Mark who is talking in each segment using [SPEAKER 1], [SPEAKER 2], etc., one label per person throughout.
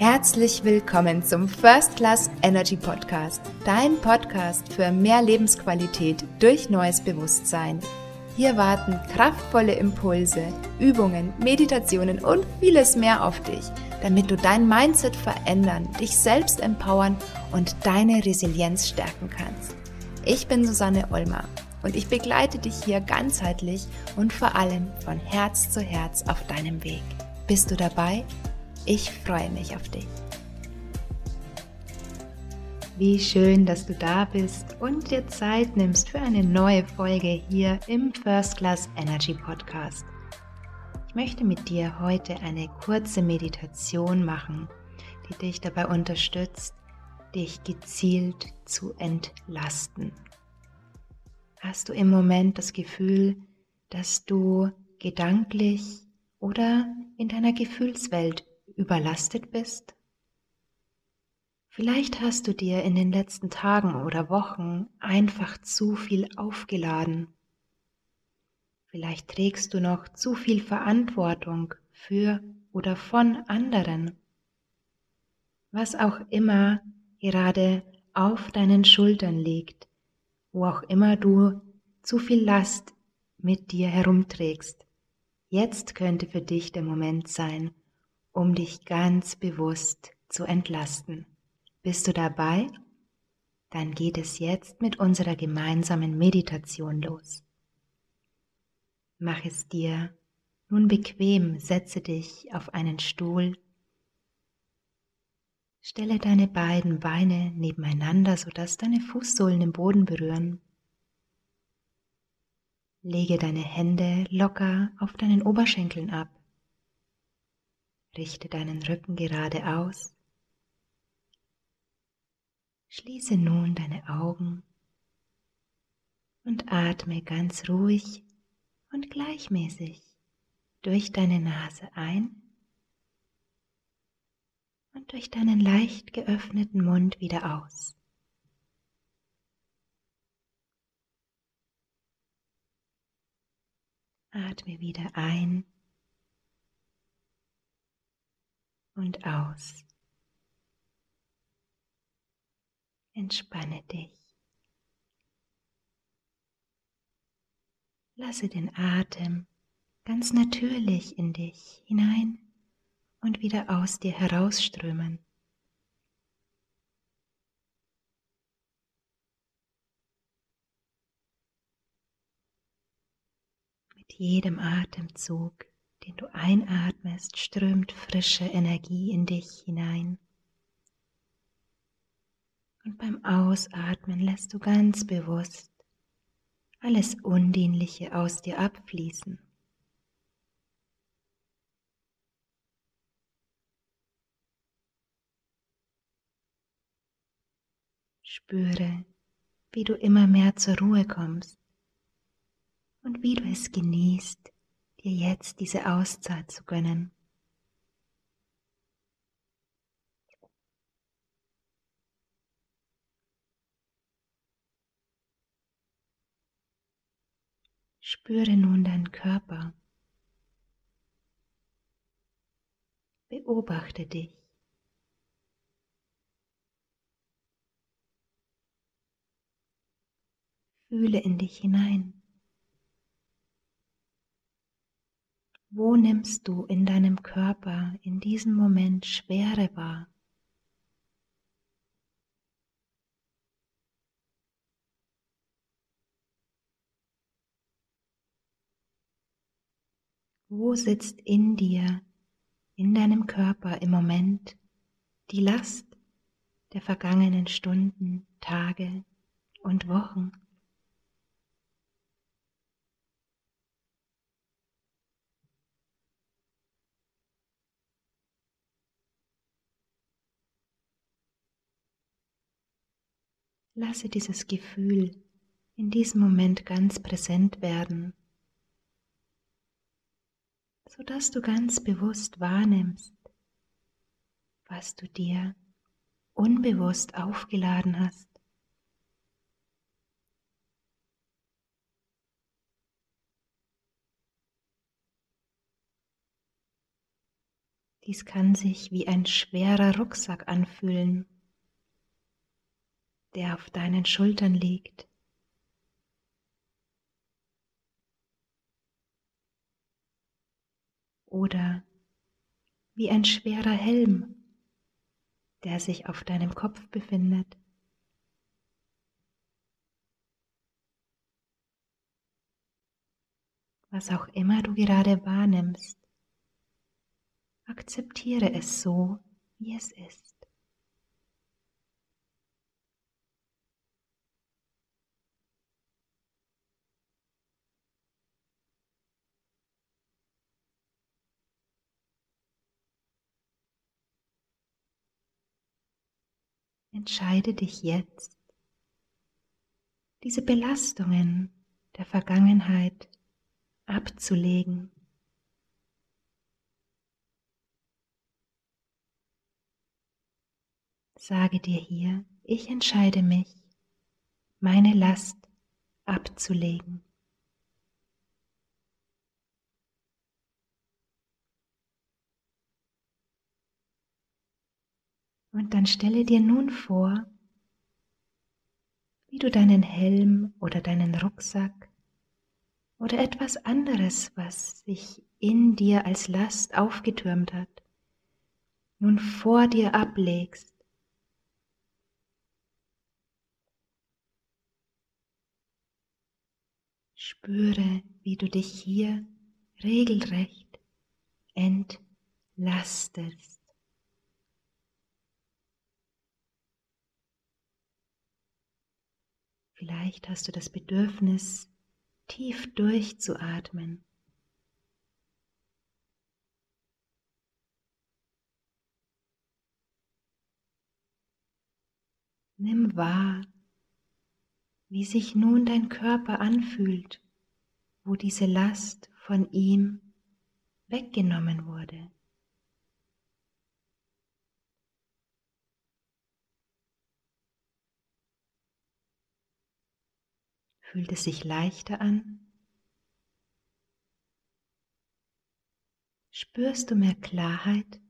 [SPEAKER 1] Herzlich willkommen zum First Class Energy Podcast, dein Podcast für mehr Lebensqualität durch neues Bewusstsein. Hier warten kraftvolle Impulse, Übungen, Meditationen und vieles mehr auf dich, damit du dein Mindset verändern, dich selbst empowern und deine Resilienz stärken kannst. Ich bin Susanne Olmer und ich begleite dich hier ganzheitlich und vor allem von Herz zu Herz auf deinem Weg. Bist du dabei? Ich freue mich auf dich. Wie schön, dass du da bist und dir Zeit nimmst für eine neue Folge hier im First Class Energy Podcast. Ich möchte mit dir heute eine kurze Meditation machen, die dich dabei unterstützt, dich gezielt zu entlasten. Hast du im Moment das Gefühl, dass du gedanklich oder in deiner Gefühlswelt überlastet bist? Vielleicht hast du dir in den letzten Tagen oder Wochen einfach zu viel aufgeladen. Vielleicht trägst du noch zu viel Verantwortung für oder von anderen. Was auch immer gerade auf deinen Schultern liegt, wo auch immer du zu viel Last mit dir herumträgst. Jetzt könnte für dich der Moment sein, um dich ganz bewusst zu entlasten. Bist du dabei? Dann geht es jetzt mit unserer gemeinsamen Meditation los. Mach es dir nun bequem, setze dich auf einen Stuhl, stelle deine beiden Beine nebeneinander, sodass deine Fußsohlen den Boden berühren. Lege deine Hände locker auf deinen Oberschenkeln ab. Richte deinen Rücken gerade aus. Schließe nun deine Augen und atme ganz ruhig und gleichmäßig durch deine Nase ein und durch deinen leicht geöffneten Mund wieder aus. Atme wieder ein und aus. Entspanne dich. Lasse den Atem ganz natürlich in dich hinein und wieder aus dir herausströmen. Mit jedem Atemzug den du einatmest, strömt frische Energie in dich hinein. Und beim Ausatmen lässt du ganz bewusst alles Undienliche aus dir abfließen. Spüre, wie du immer mehr zur Ruhe kommst und wie du es genießt, dir jetzt diese Auszeit zu gönnen. Spüre nun deinen Körper. Beobachte dich. Fühle in dich hinein. Wo nimmst du in deinem Körper in diesem Moment Schwere wahr? Wo sitzt in dir, in deinem Körper im Moment die Last der vergangenen Stunden, Tage und Wochen? Lasse dieses Gefühl in diesem Moment ganz präsent werden, sodass du ganz bewusst wahrnimmst, was du dir unbewusst aufgeladen hast. Dies kann sich wie ein schwerer Rucksack anfühlen, der auf deinen Schultern liegt. Oder wie ein schwerer Helm, der sich auf deinem Kopf befindet. Was auch immer du gerade wahrnimmst, akzeptiere es so, wie es ist. Entscheide dich jetzt, diese Belastungen der Vergangenheit abzulegen. Sage dir hier, ich entscheide mich, meine Last abzulegen. Und dann stelle dir nun vor, wie du deinen Helm oder deinen Rucksack oder etwas anderes, was sich in dir als Last aufgetürmt hat, nun vor dir ablegst. Spüre, wie du dich hier regelrecht entlastest. Vielleicht hast du das Bedürfnis, tief durchzuatmen. Nimm wahr, wie sich nun dein Körper anfühlt, wo diese Last von ihm weggenommen wurde. Fühlt es sich leichter an? Spürst du mehr Klarheit?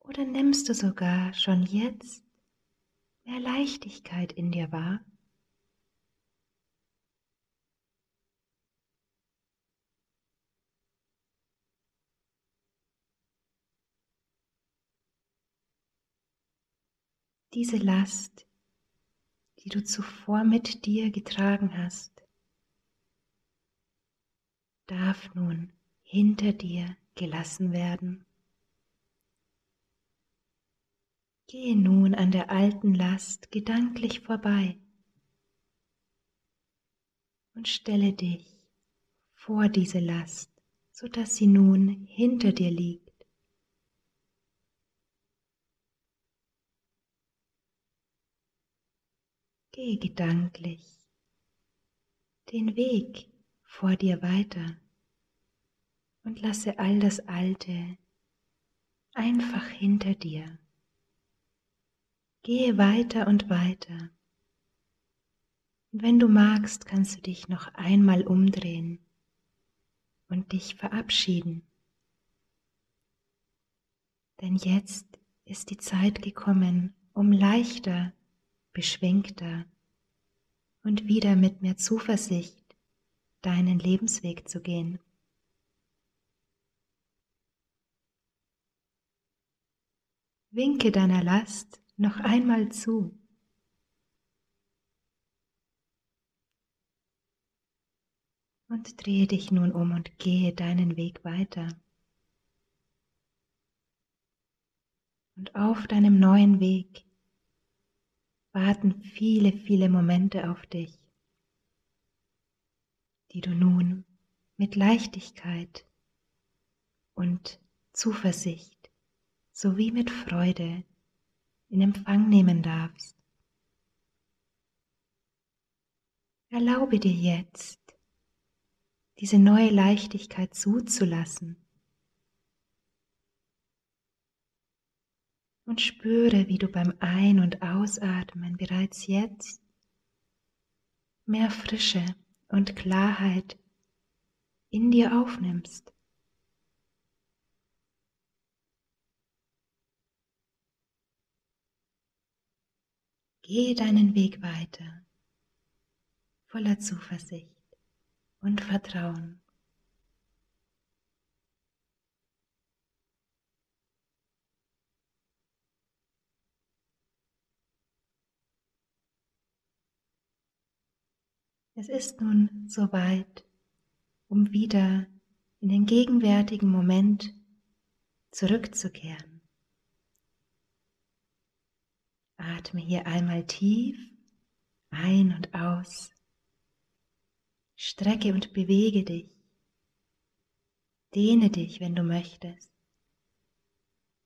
[SPEAKER 1] Oder nimmst du sogar schon jetzt mehr Leichtigkeit in dir wahr? Diese Last die du zuvor mit dir getragen hast, darf nun hinter dir gelassen werden. Gehe nun an der alten Last gedanklich vorbei und stelle dich vor diese Last, sodass sie nun hinter dir liegt. Geh gedanklich den Weg vor dir weiter und lasse all das Alte einfach hinter dir. Gehe weiter und weiter. Und wenn du magst, kannst du dich noch einmal umdrehen und dich verabschieden. Denn jetzt ist die Zeit gekommen, um leichter beschwingter und wieder mit mehr Zuversicht deinen Lebensweg zu gehen. Winke deiner Last noch einmal zu. Und drehe dich nun um und gehe deinen Weg weiter. Und auf deinem neuen Weg warten viele, viele Momente auf dich, die du nun mit Leichtigkeit und Zuversicht sowie mit Freude in Empfang nehmen darfst. Erlaube dir jetzt, diese neue Leichtigkeit zuzulassen und spüre, wie du beim Ein- und Ausatmen bereits jetzt mehr Frische und Klarheit in dir aufnimmst. Gehe deinen Weg weiter, voller Zuversicht und Vertrauen. Es ist nun soweit, um wieder in den gegenwärtigen Moment zurückzukehren. Atme hier einmal tief ein und aus. Strecke und bewege dich. Dehne dich, wenn du möchtest.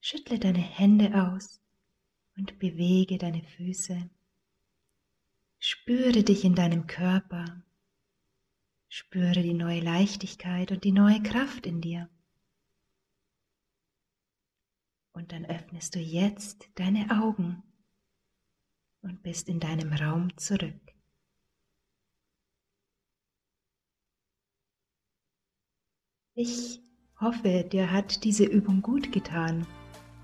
[SPEAKER 1] Schüttle deine Hände aus und bewege deine Füße. Spüre dich in deinem Körper. Spüre die neue Leichtigkeit und die neue Kraft in dir. Und dann öffnest du jetzt deine Augen und bist in deinem Raum zurück. Ich hoffe, dir hat diese Übung gut getan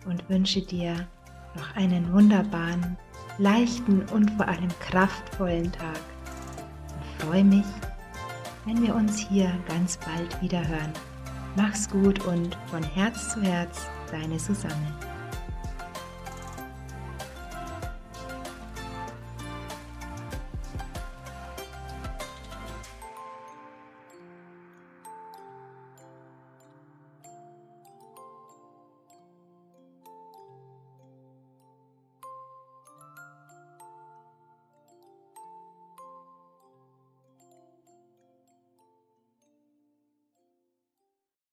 [SPEAKER 1] und wünsche dir noch einen wunderbaren leichten und vor allem kraftvollen Tag und freue mich, wenn wir uns hier ganz bald wieder hören. Mach's gut und von Herz zu Herz, deine Susanne.